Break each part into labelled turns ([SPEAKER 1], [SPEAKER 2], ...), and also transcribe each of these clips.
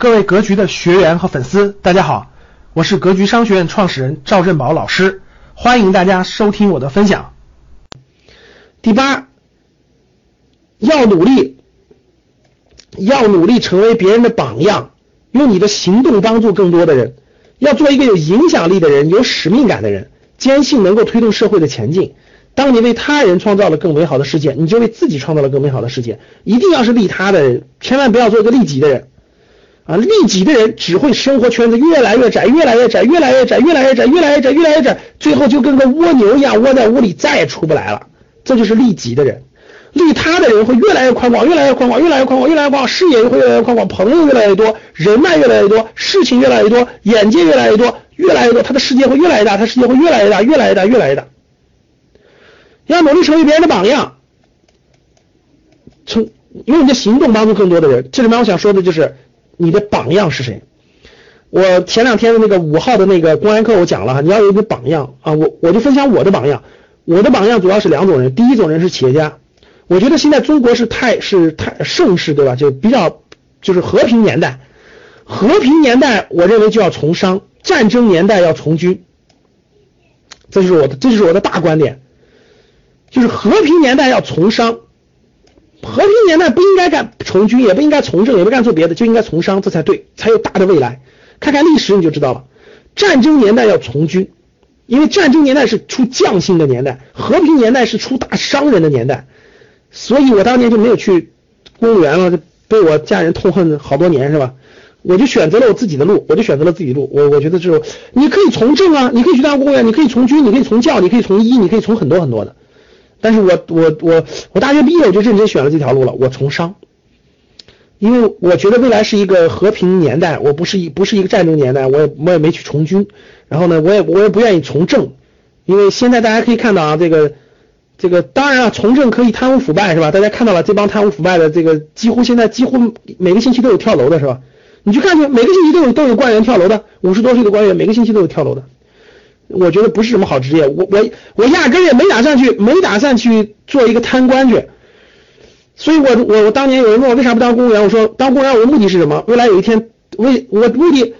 [SPEAKER 1] 各位格局的学员和粉丝，大家好，我是格局商学院创始人赵振宝老师，欢迎大家收听我的分享。第八，要努力，要努力成为别人的榜样，用你的行动帮助更多的人，要做一个有影响力的人，有使命感的人，坚信能够推动社会的前进。当你为他人创造了更美好的世界，你就为自己创造了更美好的世界。一定要是利他的人，千万不要做一个利己的人。啊，利己的人只会生活圈子越来越窄，越来越窄，越来越窄，越来越窄，越来越窄，越来越窄，最后就跟个蜗牛一样窝在屋里，再也出不来了。这就是利己的人，利他的人会越来越宽广，越来越宽广，越来越宽广，越来越宽广，视野会越来越宽广，朋友越来越多，人脉越来越多，事情越来越多，眼界越来越多，越来越多，他的世界会越来越大，他世界会越来越大，越来越大，越来越大。要努力成为别人的榜样，从用你的行动帮助更多的人。这里面我想说的就是。你的榜样是谁？我前两天的那个五号的那个公安课我讲了，你要有一个榜样啊，我我就分享我的榜样。我的榜样主要是两种人，第一种人是企业家。我觉得现在中国是太是太盛世，对吧？就比较就是和平年代，和平年代我认为就要从商，战争年代要从军。这就是我的，这就是我的大观点，就是和平年代要从商。和平年代不应该干从军，也不应该从政，也不干做别的，就应该从商，这才对，才有大的未来。看看历史你就知道了。战争年代要从军，因为战争年代是出将性的年代，和平年代是出大商人的年代。所以我当年就没有去公务员了，被我家人痛恨好多年，是吧？我就选择了我自己的路，我就选择了自己路。我我觉得这种你可以从政啊，你可以去当公务员，你可以从军，你可以从教，你可以从医，你可以从很多很多的。但是我我我我大学毕业我就认真选了这条路了，我从商，因为我觉得未来是一个和平年代，我不是一不是一个战争年代，我也我也没去从军，然后呢，我也我也不愿意从政，因为现在大家可以看到啊，这个这个当然啊，从政可以贪污腐败是吧？大家看到了这帮贪污腐败的这个几乎现在几乎每个星期都有跳楼的是吧？你去看去，每个星期都有都有官员跳楼的，五十多岁的官员每个星期都有跳楼的。我觉得不是什么好职业，我我我压根也没打算去，没打算去做一个贪官去，所以我我我当年有人问我为啥不当公务员，我说当公务员我的目的是什么？未来有一天，为我目的，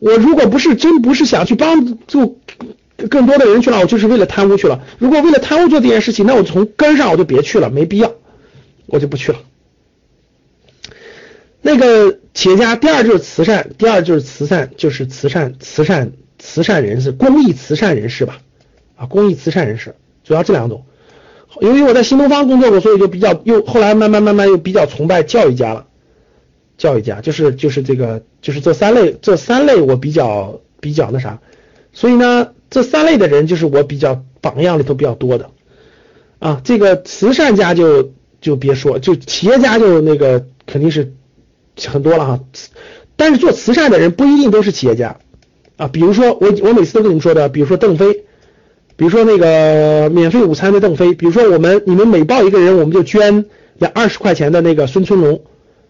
[SPEAKER 1] 我如果不是真不是想去帮助更多的人去了，我就是为了贪污去了。如果为了贪污做这件事情，那我从根上我就别去了，没必要，我就不去了。那个企业家，第二就是慈善，第二就是慈善，就是慈善慈善。慈善人士，公益慈善人士吧，啊，公益慈善人士，主要这两种。由于我在新东方工作过，所以就比较又后来慢慢慢慢又比较崇拜教育家了。教育家就是就是这个就是这三类这三类我比较比较那啥，所以呢这三类的人就是我比较榜样里头比较多的啊。这个慈善家就就别说，就企业家就那个肯定是很多了哈。但是做慈善的人不一定都是企业家。啊，比如说我我每次都跟你们说的，比如说邓飞，比如说那个免费午餐的邓飞，比如说我们你们每报一个人，我们就捐两二十块钱的那个孙春龙，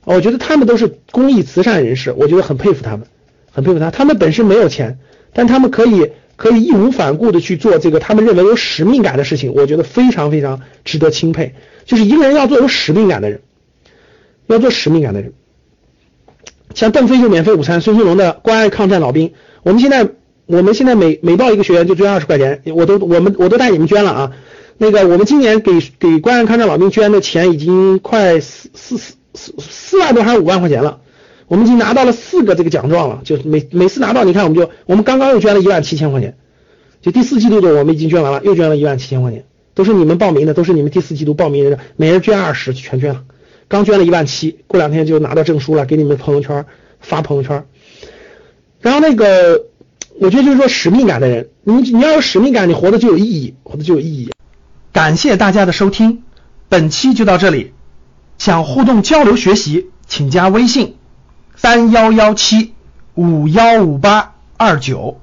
[SPEAKER 1] 我觉得他们都是公益慈善人士，我觉得很佩服他们，很佩服他，他们本身没有钱，但他们可以可以义无反顾的去做这个他们认为有使命感的事情，我觉得非常非常值得钦佩，就是一个人要做有使命感的人，要做使命感的人，像邓飞就免费午餐，孙春龙的关爱抗战老兵。我们现在，我们现在每每报一个学员就捐二十块钱，我都我们我都带你们捐了啊。那个我们今年给给关爱抗战老兵捐的钱已经快四四四四四万多还是五万块钱了，我们已经拿到了四个这个奖状了，就是每每次拿到，你看我们就我们刚刚又捐了一万七千块钱，就第四季度的我们已经捐完了，又捐了一万七千块钱，都是你们报名的，都是你们第四季度报名的，每人捐二十，全捐了，刚捐了一万七，过两天就拿到证书了，给你们朋友圈发朋友圈。然后那个，我觉得就是说使命感的人，你你要有使命感，你活的就有意义，活的就有意义。感谢大家的收听，本期就到这里。想互动交流学习，请加微信三幺幺七五幺五八二九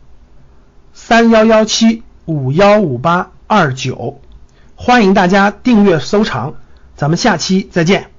[SPEAKER 1] 三幺幺七五幺五八二九，欢迎大家订阅收藏，咱们下期再见。